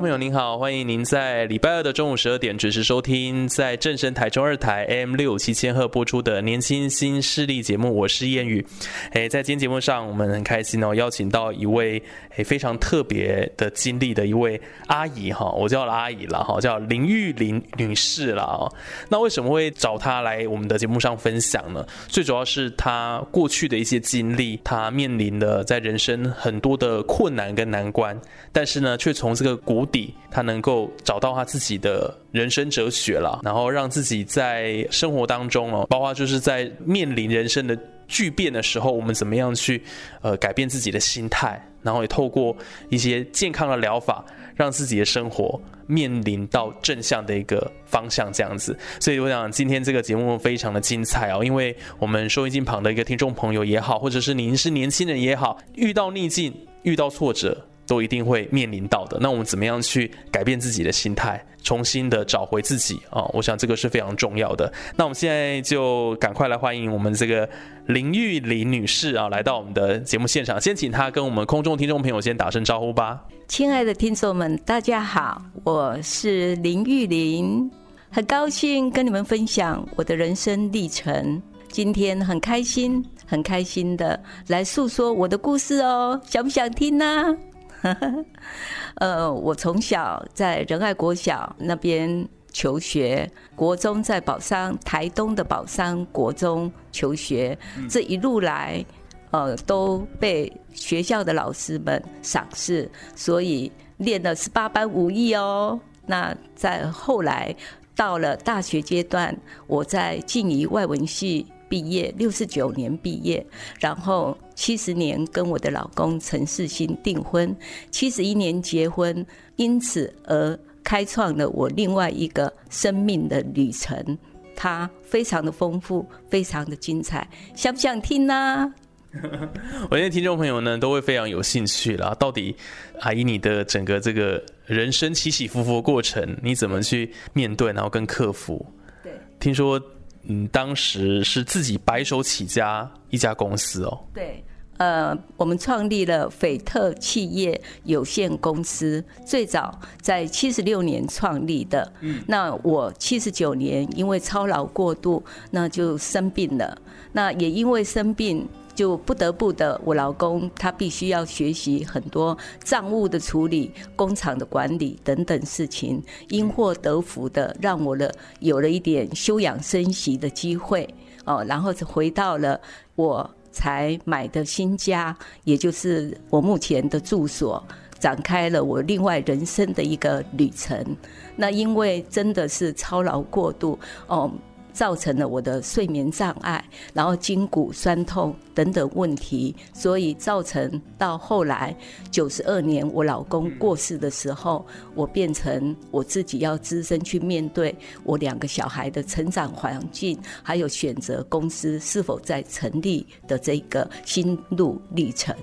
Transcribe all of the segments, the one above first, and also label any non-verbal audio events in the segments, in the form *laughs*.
朋友您好，欢迎您在礼拜二的中午十二点准时收听在正声台中二台 M 六七千赫播出的《年轻新势力》节目，我是燕宇。诶，在今天节目上，我们很开心哦，邀请到一位诶非常特别的经历的一位阿姨哈，我叫阿姨了哈，叫林玉玲女士了哦。那为什么会找她来我们的节目上分享呢？最主要是她过去的一些经历，她面临的在人生很多的困难跟难关，但是呢，却从这个谷他能够找到他自己的人生哲学了，然后让自己在生活当中哦，包括就是在面临人生的巨变的时候，我们怎么样去呃改变自己的心态，然后也透过一些健康的疗法，让自己的生活面临到正向的一个方向，这样子。所以我想今天这个节目非常的精彩哦，因为我们收音机旁的一个听众朋友也好，或者是您是年轻人也好，遇到逆境，遇到挫折。都一定会面临到的。那我们怎么样去改变自己的心态，重新的找回自己啊？我想这个是非常重要的。那我们现在就赶快来欢迎我们这个林玉玲女士啊，来到我们的节目现场。先请她跟我们空中听众朋友先打声招呼吧。亲爱的听众们，大家好，我是林玉玲，很高兴跟你们分享我的人生历程。今天很开心，很开心的来诉说我的故事哦，想不想听呢？*laughs* 呃，我从小在仁爱国小那边求学，国中在宝山台东的宝山国中求学，这一路来，呃，都被学校的老师们赏识，所以练了十八般武艺哦。那在后来到了大学阶段，我在静宜外文系。毕业六十九年毕业，然后七十年跟我的老公陈世新订婚，七十一年结婚，因此而开创了我另外一个生命的旅程。它非常的丰富，非常的精彩，想不想听呢？*laughs* 我觉得听众朋友呢都会非常有兴趣啦。到底阿姨你的整个这个人生起起伏伏的过程，你怎么去面对，然后跟克服？对，听说。嗯，当时是自己白手起家一家公司哦。对，呃，我们创立了斐特企业有限公司，最早在七十六年创立的。嗯，那我七十九年因为操劳过度，那就生病了。那也因为生病。就不得不的，我老公他必须要学习很多账务的处理、工厂的管理等等事情，因祸得福的，让我的有了一点休养生息的机会哦，然后回到了我才买的新家，也就是我目前的住所，展开了我另外人生的一个旅程。那因为真的是操劳过度哦。造成了我的睡眠障碍，然后筋骨酸痛等等问题，所以造成到后来九十二年我老公过世的时候，我变成我自己要自身去面对我两个小孩的成长环境，还有选择公司是否在成立的这个心路历程。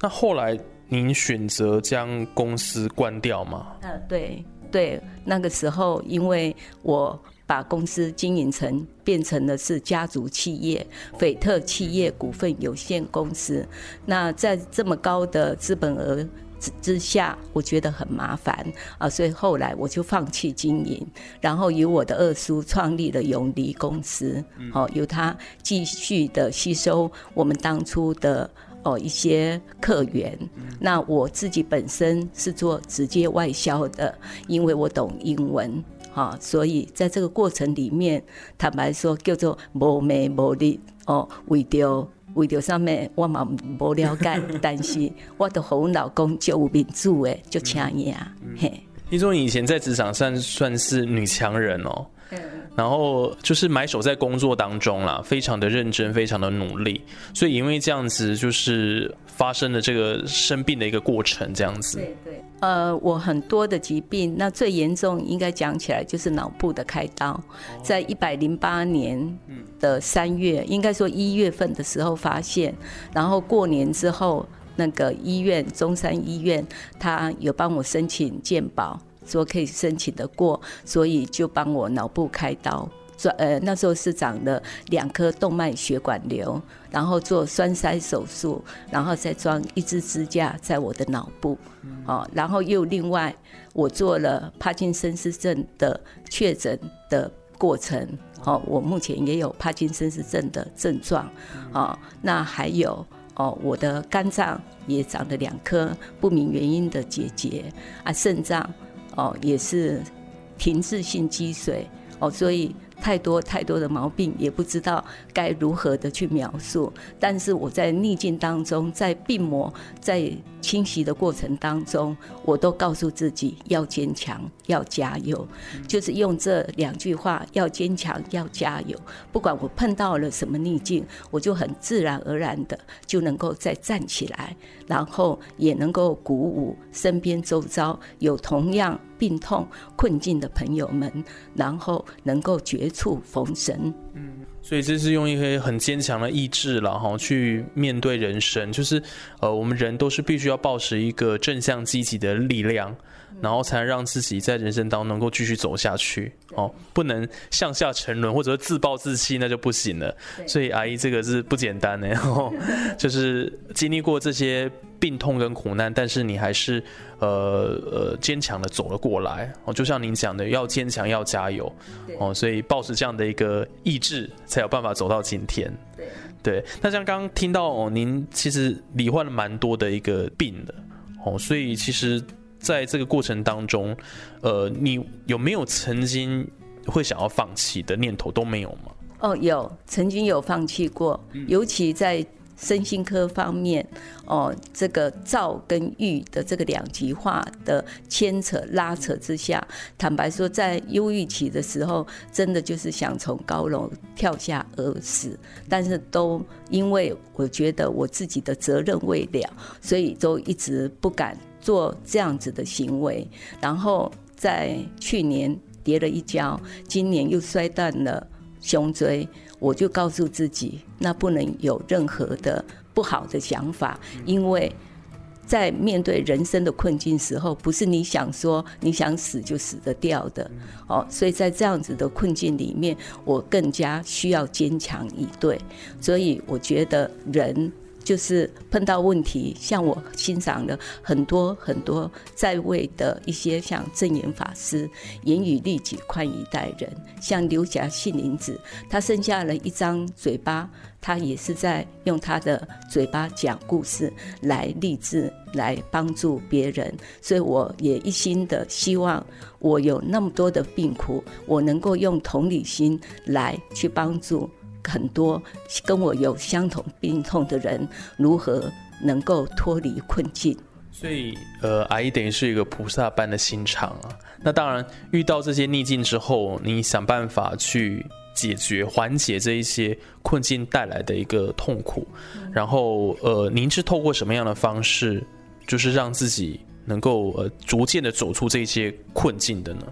那后来您选择将公司关掉吗？嗯，对对，那个时候因为我。把公司经营成变成的是家族企业斐特企业股份有限公司。那在这么高的资本额之之下，我觉得很麻烦啊，所以后来我就放弃经营，然后由我的二叔创立了永离公司，哦，由他继续的吸收我们当初的哦一些客源。那我自己本身是做直接外销的，因为我懂英文。啊，所以在这个过程里面，坦白说叫做无名无利哦，为着为着上面我嘛无了解，*laughs* 但是我都和我老公就有民主诶，就请伊啊，嘿。听说你以前在职场上算是女强人哦，然后就是埋首在工作当中啦，非常的认真，非常的努力，所以因为这样子，就是发生了这个生病的一个过程，这样子。对对。呃，我很多的疾病，那最严重应该讲起来就是脑部的开刀，在一百零八年的三月，应该说一月份的时候发现，然后过年之后。那个医院中山医院，他有帮我申请健保，说可以申请得过，所以就帮我脑部开刀，做呃那时候是长了两颗动脉血管瘤，然后做栓塞手术，然后再装一支支架在我的脑部，哦，然后又另外我做了帕金森氏症的确诊的过程，哦，我目前也有帕金森氏症的症状，哦，那还有。哦，我的肝脏也长了两颗不明原因的结节啊，肾脏哦也是停滞性积水哦，所以。太多太多的毛病，也不知道该如何的去描述。但是我在逆境当中，在病魔在侵袭的过程当中，我都告诉自己要坚强，要加油。就是用这两句话：要坚强，要加油。不管我碰到了什么逆境，我就很自然而然的就能够再站起来，然后也能够鼓舞身边周遭有同样。病痛困境的朋友们，然后能够觉绝处逢生。嗯，所以这是用一个很坚强的意志了哈，去面对人生。就是呃，我们人都是必须要保持一个正向积极的力量。然后才能让自己在人生当中能够继续走下去哦，不能向下沉沦或者自暴自弃，那就不行了。所以阿姨这个是不简单的哦，就是经历过这些病痛跟苦难，但是你还是呃呃坚强的走了过来哦。就像您讲的，要坚强，要加油哦。所以抱持这样的一个意志，才有办法走到今天。对对。那像刚刚听到哦，您其实罹患了蛮多的一个病的哦，所以其实。在这个过程当中，呃，你有没有曾经会想要放弃的念头都没有吗？哦，有，曾经有放弃过，尤其在身心科方面，哦，这个躁跟郁的这个两极化的牵扯拉扯之下，坦白说，在忧郁期的时候，真的就是想从高楼跳下而死，但是都因为我觉得我自己的责任未了，所以都一直不敢。做这样子的行为，然后在去年跌了一跤，今年又摔断了胸椎，我就告诉自己，那不能有任何的不好的想法，因为在面对人生的困境时候，不是你想说你想死就死得掉的，哦，所以在这样子的困境里面，我更加需要坚强以对，所以我觉得人。就是碰到问题，像我欣赏了很多很多在位的一些像正言法师，言语利己，宽以待人。像刘霞信林子，他剩下了一张嘴巴，他也是在用他的嘴巴讲故事来励志，来帮助别人。所以我也一心的希望，我有那么多的病苦，我能够用同理心来去帮助。很多跟我有相同病痛的人，如何能够脱离困境？所以，呃，阿姨等于是一个菩萨般的心肠啊。那当然，遇到这些逆境之后，你想办法去解决、缓解这一些困境带来的一个痛苦。然后，呃，您是透过什么样的方式，就是让自己能够呃逐渐的走出这些困境的呢？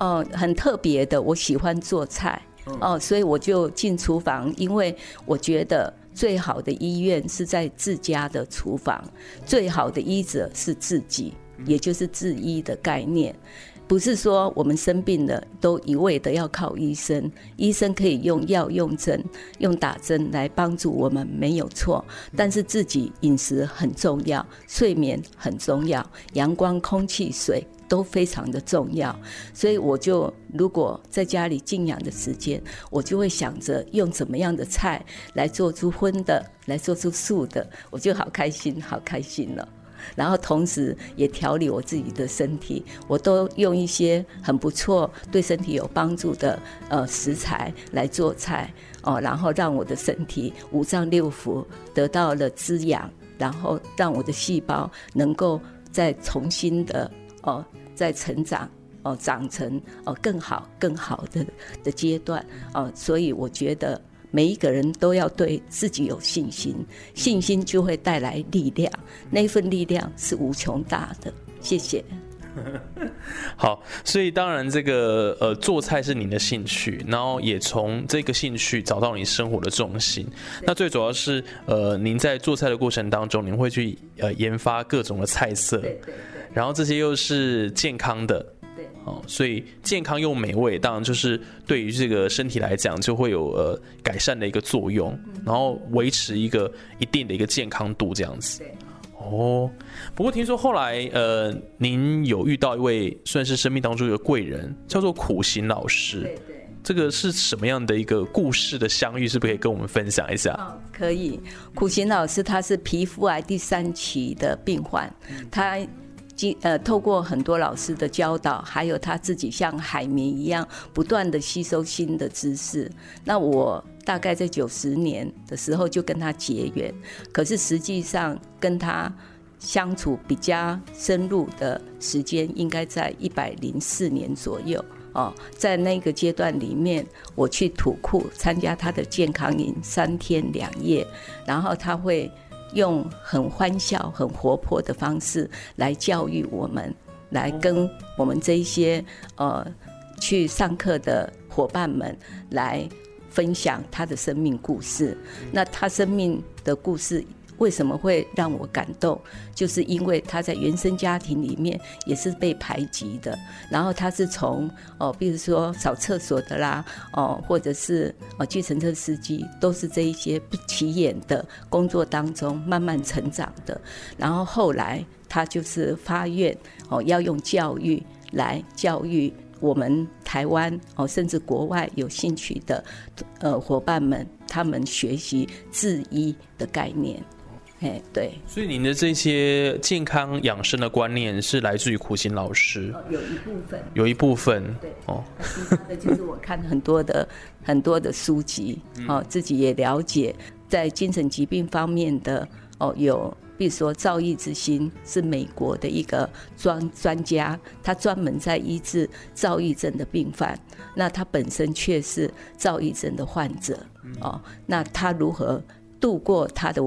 哦，很特别的，我喜欢做菜。哦，所以我就进厨房，因为我觉得最好的医院是在自家的厨房，最好的医者是自己，也就是自医的概念。不是说我们生病了都一味的要靠医生，医生可以用药、用针、用打针来帮助我们，没有错。但是自己饮食很重要，睡眠很重要，阳光、空气、水。都非常的重要，所以我就如果在家里静养的时间，我就会想着用怎么样的菜来做出荤的，来做出素的，我就好开心，好开心了。然后同时也调理我自己的身体，我都用一些很不错、对身体有帮助的呃食材来做菜哦，然后让我的身体五脏六腑得到了滋养，然后让我的细胞能够再重新的哦再成长。哦，长成哦更好、更好的的阶段哦，所以我觉得每一个人都要对自己有信心，信心就会带来力量，那份力量是无穷大的。谢谢。*laughs* 好，所以当然这个呃做菜是您的兴趣，然后也从这个兴趣找到你生活的重心。那最主要是呃您在做菜的过程当中，您会去呃研发各种的菜色，对对对然后这些又是健康的。对。哦，所以健康又美味，当然就是对于这个身体来讲，就会有呃改善的一个作用，然后维持一个一定的一个健康度这样子。对哦，不过听说后来呃，您有遇到一位算是生命当中一个贵人，叫做苦行老师。对对。这个是什么样的一个故事的相遇？是不是可以跟我们分享一下？哦，可以。苦行老师他是皮肤癌第三期的病患，他呃透过很多老师的教导，还有他自己像海绵一样不断的吸收新的知识。那我大概在九十年的时候就跟他结缘，可是实际上跟他相处比较深入的时间，应该在一百零四年左右。哦，在那个阶段里面，我去土库参加他的健康营三天两夜，然后他会用很欢笑、很活泼的方式来教育我们，来跟我们这一些呃去上课的伙伴们来分享他的生命故事。那他生命的故事。为什么会让我感动？就是因为他在原生家庭里面也是被排挤的，然后他是从哦，比如说扫厕所的啦，哦，或者是哦，计程车司机，都是这一些不起眼的工作当中慢慢成长的。然后后来他就是发愿哦，要用教育来教育我们台湾哦，甚至国外有兴趣的呃伙伴们，他们学习自医的概念。哎，对，所以您的这些健康养生的观念是来自于苦行老师，有一部分，有一部分，对，哦，那就是我看很多的很多的书籍，哦，自己也了解，在精神疾病方面的，哦，有，比如说赵毅之心是美国的一个专专家，他专门在医治躁郁症的病犯，那他本身却是躁郁症的患者，哦，那他如何？度过他的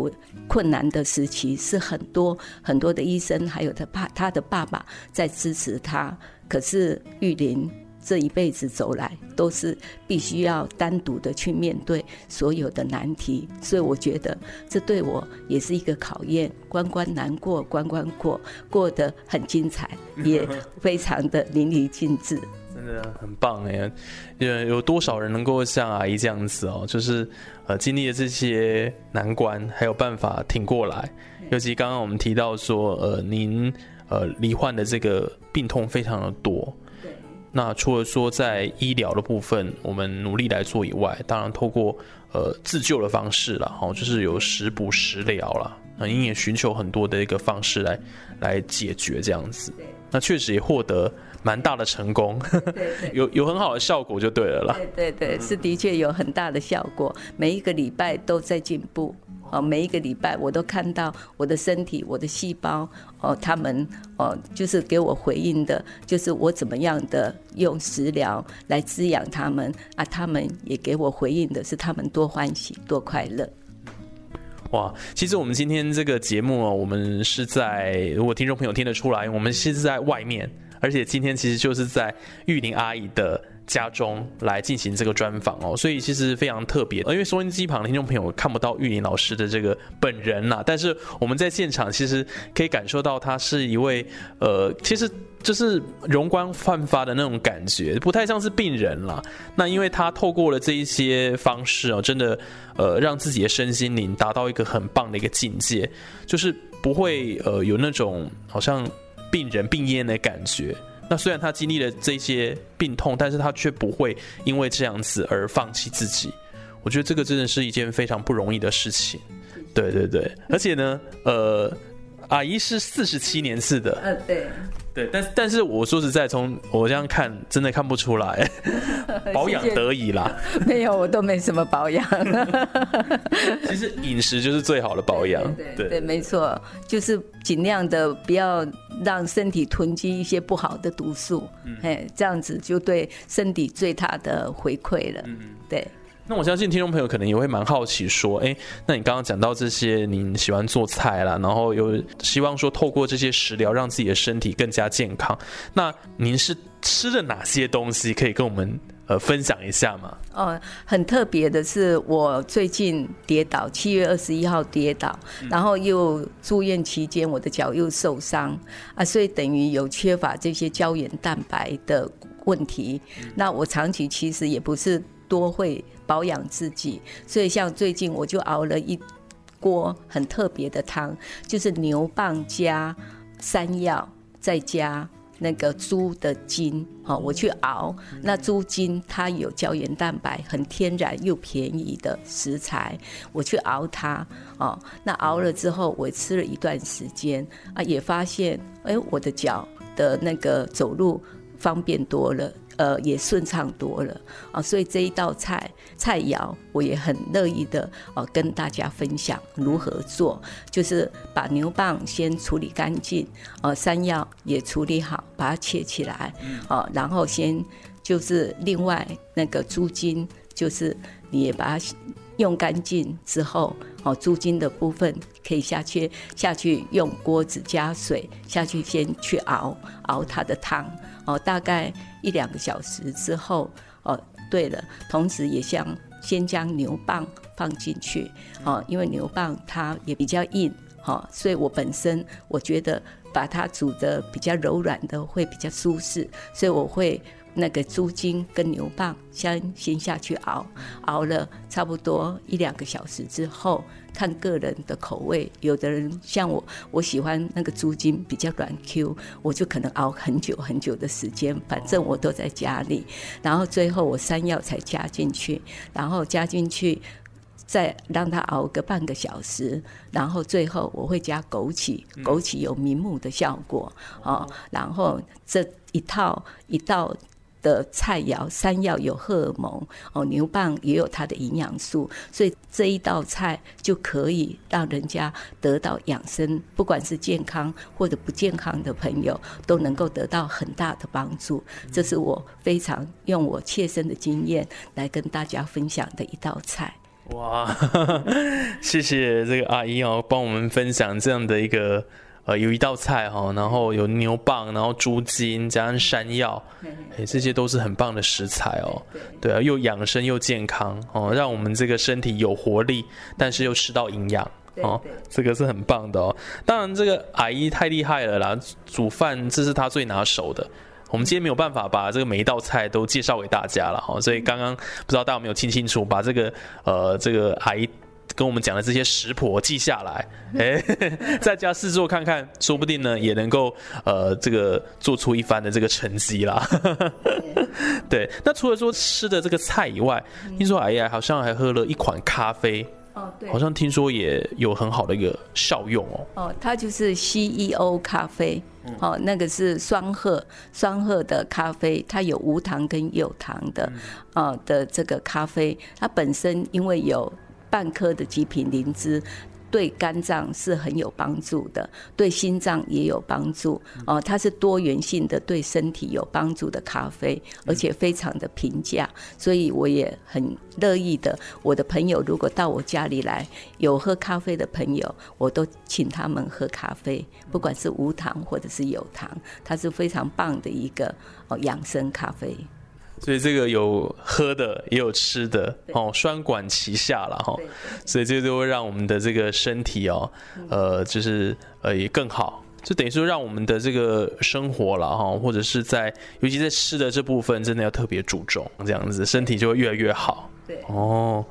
困难的时期，是很多很多的医生，还有他爸他的爸爸在支持他。可是玉林这一辈子走来，都是必须要单独的去面对所有的难题，所以我觉得这对我也是一个考验。关关难过关关过，过得很精彩，也 *laughs* 非常的淋漓尽致。真的很棒哎！有有多少人能够像阿姨这样子哦？就是呃，经历了这些难关，还有办法挺过来。尤其刚刚我们提到说，呃，您呃罹患的这个病痛非常的多。那除了说在医疗的部分，我们努力来做以外，当然透过呃自救的方式了，哈，就是有食补食疗了。那您也寻求很多的一个方式来来解决这样子。那确实也获得。蛮大的成功，*laughs* 有有很好的效果就对了啦。对对对，是的确有很大的效果，每一个礼拜都在进步。哦，每一个礼拜我都看到我的身体、我的细胞，哦，他们哦，就是给我回应的，就是我怎么样的用食疗来滋养他们啊，他们也给我回应的是他们多欢喜、多快乐。哇，其实我们今天这个节目啊，我们是在如果听众朋友听得出来，我们是在外面。而且今天其实就是在玉林阿姨的家中来进行这个专访哦，所以其实非常特别。因为收音机旁的听众朋友看不到玉林老师的这个本人啦，但是我们在现场其实可以感受到他是一位呃，其实就是容光焕发的那种感觉，不太像是病人啦。那因为他透过了这一些方式哦，真的呃，让自己的身心灵达到一个很棒的一个境界，就是不会呃有那种好像。病人病恹的感觉。那虽然他经历了这些病痛，但是他却不会因为这样子而放弃自己。我觉得这个真的是一件非常不容易的事情。对对对，而且呢，呃，阿姨是四十七年次的，呃，对，对，但但是我说实在，从我这样看，真的看不出来，*laughs* 保养得宜啦。没有，我都没什么保养。*laughs* 其实饮食就是最好的保养，对对对，没错，就是尽量的不要让身体囤积一些不好的毒素，哎，这样子就对身体最大的回馈了。嗯。对，那我相信听众朋友可能也会蛮好奇，说，哎，那你刚刚讲到这些，你喜欢做菜啦，然后有希望说透过这些食疗让自己的身体更加健康，那您是吃了哪些东西可以跟我们呃分享一下吗？哦，很特别的是，我最近跌倒，七月二十一号跌倒，然后又住院期间，我的脚又受伤啊，所以等于有缺乏这些胶原蛋白的问题。那我长期其实也不是多会保养自己，所以像最近我就熬了一锅很特别的汤，就是牛蒡加山药，再加那个猪的筋，好，我去熬。那猪筋它有胶原蛋白，很天然又便宜的食材，我去熬它，哦，那熬了之后，我吃了一段时间啊，也发现，哎，我的脚的那个走路方便多了。呃，也顺畅多了啊，所以这一道菜菜肴我也很乐意的呃跟大家分享如何做，就是把牛蒡先处理干净，呃，山药也处理好，把它切起来，哦，然后先就是另外那个猪筋，就是你也把它用干净之后，哦，猪筋的部分可以下去下去用锅子加水下去先去熬熬它的汤。哦，大概一两个小时之后，哦，对了，同时也像先将牛蒡放进去，哦，因为牛蒡它也比较硬，哈，所以我本身我觉得把它煮的比较柔软的会比较舒适，所以我会。那个猪筋跟牛蒡先先下去熬，熬了差不多一两个小时之后，看个人的口味。有的人像我，我喜欢那个猪筋比较软 Q，我就可能熬很久很久的时间。反正我都在家里，然后最后我山药才加进去，然后加进去再让它熬个半个小时，然后最后我会加枸杞，枸杞有明目的效果哦。然后这一套一道。的菜肴，山药有荷尔蒙哦，牛蒡也有它的营养素，所以这一道菜就可以让人家得到养生，不管是健康或者不健康的朋友都能够得到很大的帮助。这是我非常用我切身的经验来跟大家分享的一道菜。哇，*laughs* 谢谢这个阿姨哦，帮我们分享这样的一个。呃，有一道菜哈，然后有牛蒡，然后猪筋，加上山药，哎，这些都是很棒的食材哦。对啊，又养生又健康哦，让我们这个身体有活力，但是又吃到营养哦，这个是很棒的哦。当然，这个阿姨太厉害了啦，煮饭这是她最拿手的。我们今天没有办法把这个每一道菜都介绍给大家了哈，所以刚刚不知道大家有没有听清楚，把这个呃这个阿姨。跟我们讲的这些食谱记下来，哎，*laughs* 在家试做看看，说不定呢也能够呃这个做出一番的这个成绩啦。*laughs* 对，那除了说吃的这个菜以外，听说哎呀好像还喝了一款咖啡，哦对，好像听说也有很好的一个效用哦。哦，它就是 CEO 咖啡，哦，那个是双鹤双鹤的咖啡，它有无糖跟有糖的，啊的这个咖啡，它本身因为有。半颗的极品灵芝对肝脏是很有帮助的，对心脏也有帮助哦。它是多元性的，对身体有帮助的咖啡，而且非常的平价，所以我也很乐意的。我的朋友如果到我家里来，有喝咖啡的朋友，我都请他们喝咖啡，不管是无糖或者是有糖，它是非常棒的一个哦养生咖啡。所以这个有喝的，也有吃的，哦，双管齐下了哈。所以这就会让我们的这个身体哦，呃，就是呃也更好，就等于说让我们的这个生活了哈，或者是在尤其在吃的这部分，真的要特别注重，这样子身体就会越来越好。对，哦，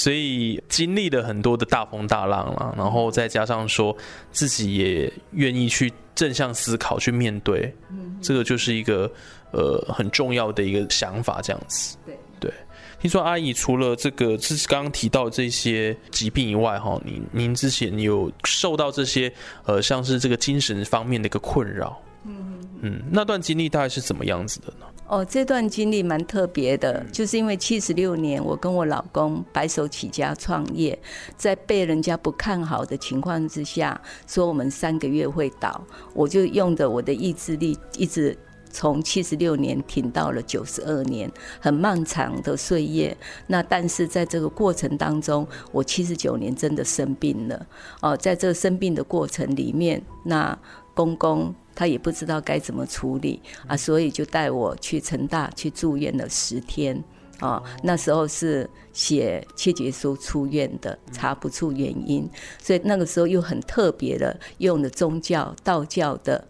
所以经历了很多的大风大浪了，然后再加上说自己也愿意去正向思考去面对，这个就是一个。呃，很重要的一个想法，这样子。对对，听说阿姨除了这个是刚刚提到这些疾病以外，哈，您您之前有受到这些呃，像是这个精神方面的一个困扰，嗯嗯，那段经历大概是怎么样子的呢？哦，这段经历蛮特别的，就是因为七十六年，我跟我老公白手起家创业，在被人家不看好的情况之下，说我们三个月会倒，我就用着我的意志力，一直从七十六年挺到了九十二年，很漫长的岁月。那但是在这个过程当中，我七十九年真的生病了。哦，在这生病的过程里面，那公公。他也不知道该怎么处理啊，所以就带我去成大去住院了十天啊。那时候是写切结书出院的，查不出原因，所以那个时候又很特别的用了宗教道教的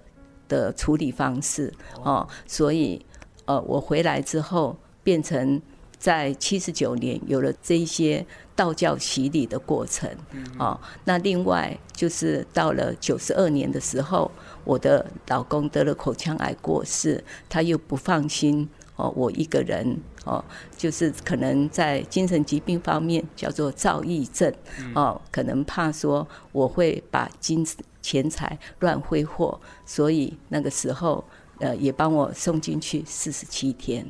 的处理方式哦。所以呃，我回来之后变成在七十九年有了这些道教洗礼的过程啊。那另外就是到了九十二年的时候。我的老公得了口腔癌过世，他又不放心哦，我一个人哦，就是可能在精神疾病方面叫做躁郁症哦，可能怕说我会把金钱财乱挥霍，所以那个时候呃也帮我送进去四十七天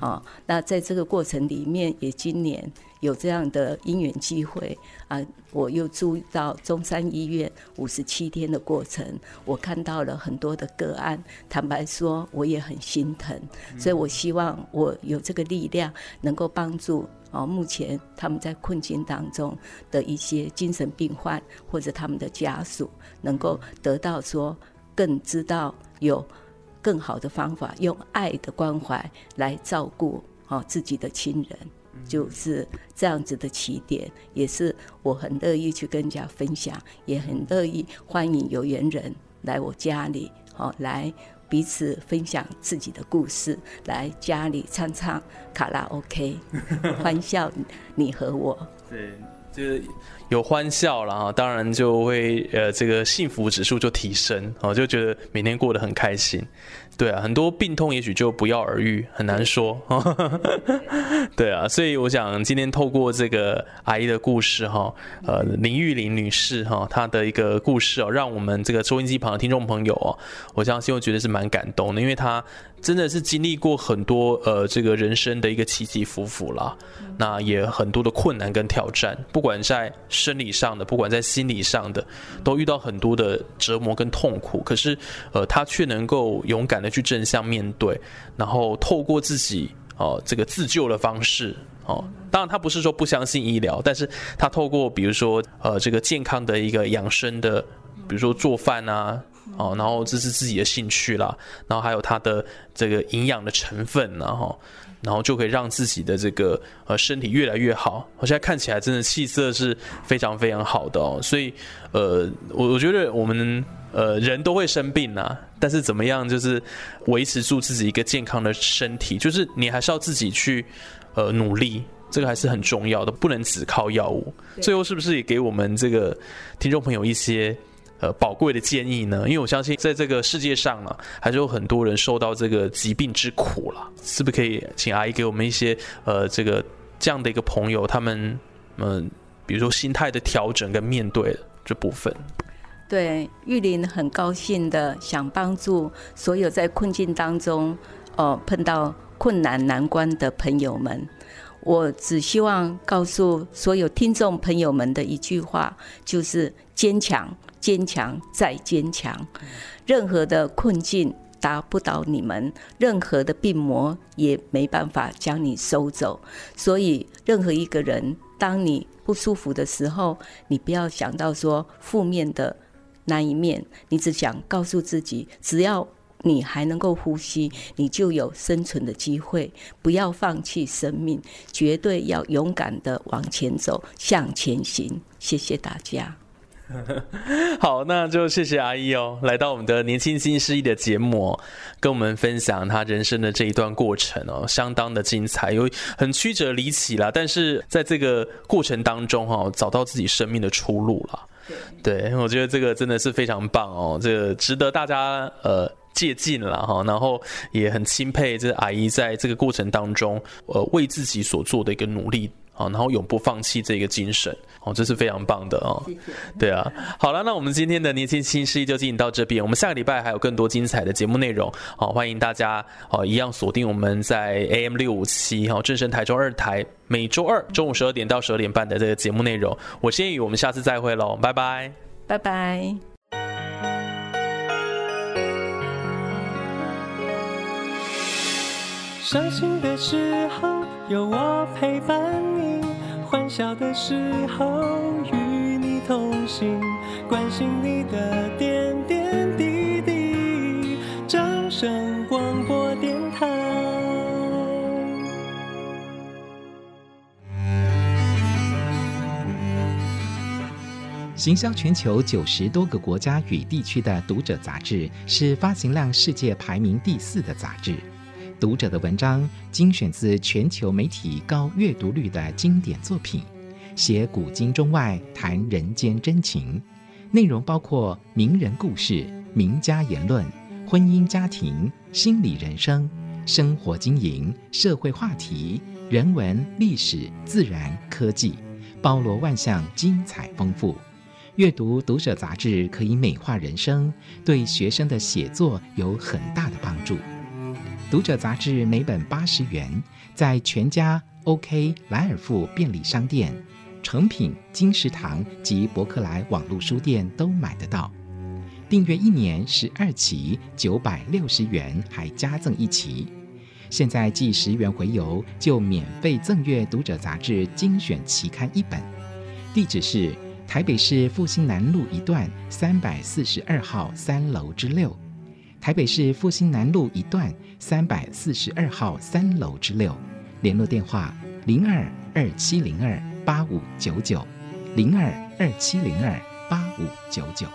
哦，那在这个过程里面，也今年。有这样的因缘机会啊，我又住到中山医院五十七天的过程，我看到了很多的个案。坦白说，我也很心疼，所以我希望我有这个力量，能够帮助啊，目前他们在困境当中的一些精神病患或者他们的家属，能够得到说更知道有更好的方法，用爱的关怀来照顾啊自己的亲人。就是这样子的起点，也是我很乐意去跟人家分享，也很乐意欢迎有缘人来我家里，好来彼此分享自己的故事，来家里唱唱卡拉 OK，欢笑你和我。*laughs* 对，就是有欢笑了哈，当然就会呃这个幸福指数就提升，哦就觉得每天过得很开心。对啊，很多病痛也许就不药而愈，很难说。*laughs* 对啊，所以我想今天透过这个阿姨的故事哈，呃，林玉玲女士哈，她的一个故事哦，让我们这个收音机旁的听众朋友哦，我相信我觉得是蛮感动的，因为她真的是经历过很多呃这个人生的一个起起伏伏啦，那也很多的困难跟挑战，不管在生理上的，不管在心理上的，都遇到很多的折磨跟痛苦，可是呃，他却能够勇敢的。去正向面对，然后透过自己哦这个自救的方式哦，当然他不是说不相信医疗，但是他透过比如说呃这个健康的一个养生的，比如说做饭啊哦，然后这是自己的兴趣啦，然后还有他的这个营养的成分，然后然后就可以让自己的这个呃身体越来越好。我现在看起来真的气色是非常非常好的哦，所以呃我我觉得我们。呃，人都会生病啊，但是怎么样，就是维持住自己一个健康的身体，就是你还是要自己去呃努力，这个还是很重要的，不能只靠药物。最后是不是也给我们这个听众朋友一些呃宝贵的建议呢？因为我相信在这个世界上啊，还是有很多人受到这个疾病之苦了，是不是可以请阿姨给我们一些呃这个这样的一个朋友，他们嗯，比如说心态的调整跟面对这部分。对，玉林很高兴的想帮助所有在困境当中，哦碰到困难难关的朋友们。我只希望告诉所有听众朋友们的一句话，就是坚强，坚强再坚强。任何的困境打不倒你们，任何的病魔也没办法将你收走。所以，任何一个人，当你不舒服的时候，你不要想到说负面的。那一面，你只想告诉自己，只要你还能够呼吸，你就有生存的机会。不要放弃生命，绝对要勇敢的往前走，向前行。谢谢大家。*laughs* 好，那就谢谢阿姨哦，来到我们的年轻新势力的节目，跟我们分享他人生的这一段过程哦，相当的精彩，有很曲折离奇啦，但是在这个过程当中哈，找到自己生命的出路了。对，我觉得这个真的是非常棒哦，这个值得大家呃借鉴了哈，然后也很钦佩这阿姨在这个过程当中，呃，为自己所做的一个努力。好，然后永不放弃这个精神，哦，这是非常棒的哦。*laughs* 对啊，好了，那我们今天的年轻新势力就进行到这边，我们下个礼拜还有更多精彩的节目内容，好，欢迎大家哦一样锁定我们在 AM 六五七哈正声台中二台每周二中午十二点到十二点半的这个节目内容。我先宇，我们下次再会喽，拜拜，拜拜。伤心的时候有我陪伴你，欢笑的时候与你同行，关心你的点点滴滴。掌声广播电台。行销全球九十多个国家与地区的读者杂志，是发行量世界排名第四的杂志。读者的文章精选自全球媒体高阅读率的经典作品，写古今中外，谈人间真情。内容包括名人故事、名家言论、婚姻家庭、心理人生、生活经营、社会话题、人文历史、自然科技，包罗万象，精彩丰富。阅读读者杂志可以美化人生，对学生的写作有很大的帮助。读者杂志每本八十元，在全家、OK、莱尔富便利商店、诚品、金石堂及博客来网络书店都买得到。订阅一年十二期，九百六十元，还加赠一期。现在计十元回邮，就免费赠阅读者杂志精选期刊一本。地址是台北市复兴南路一段三百四十二号三楼之六。台北市复兴南路一段三百四十二号三楼之六，联络电话零二二七零二八五九九，零二二七零二八五九九。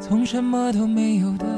从什么都没有的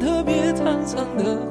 藏的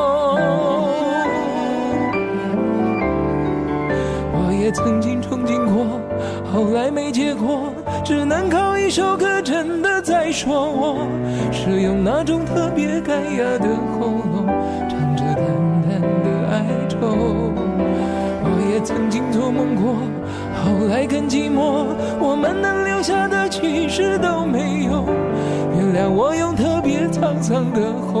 我也曾经憧憬过，后来没结果，只能靠一首歌真的在说我，是用那种特别干哑的喉咙，唱着淡淡的哀愁。我也曾经做梦过，后来更寂寞。我们能留下的其实都没有。原谅我用特别沧桑的喉，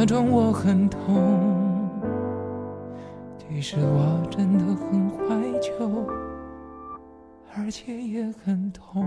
假装我很痛。其实我真的很怀旧，而且也很痛。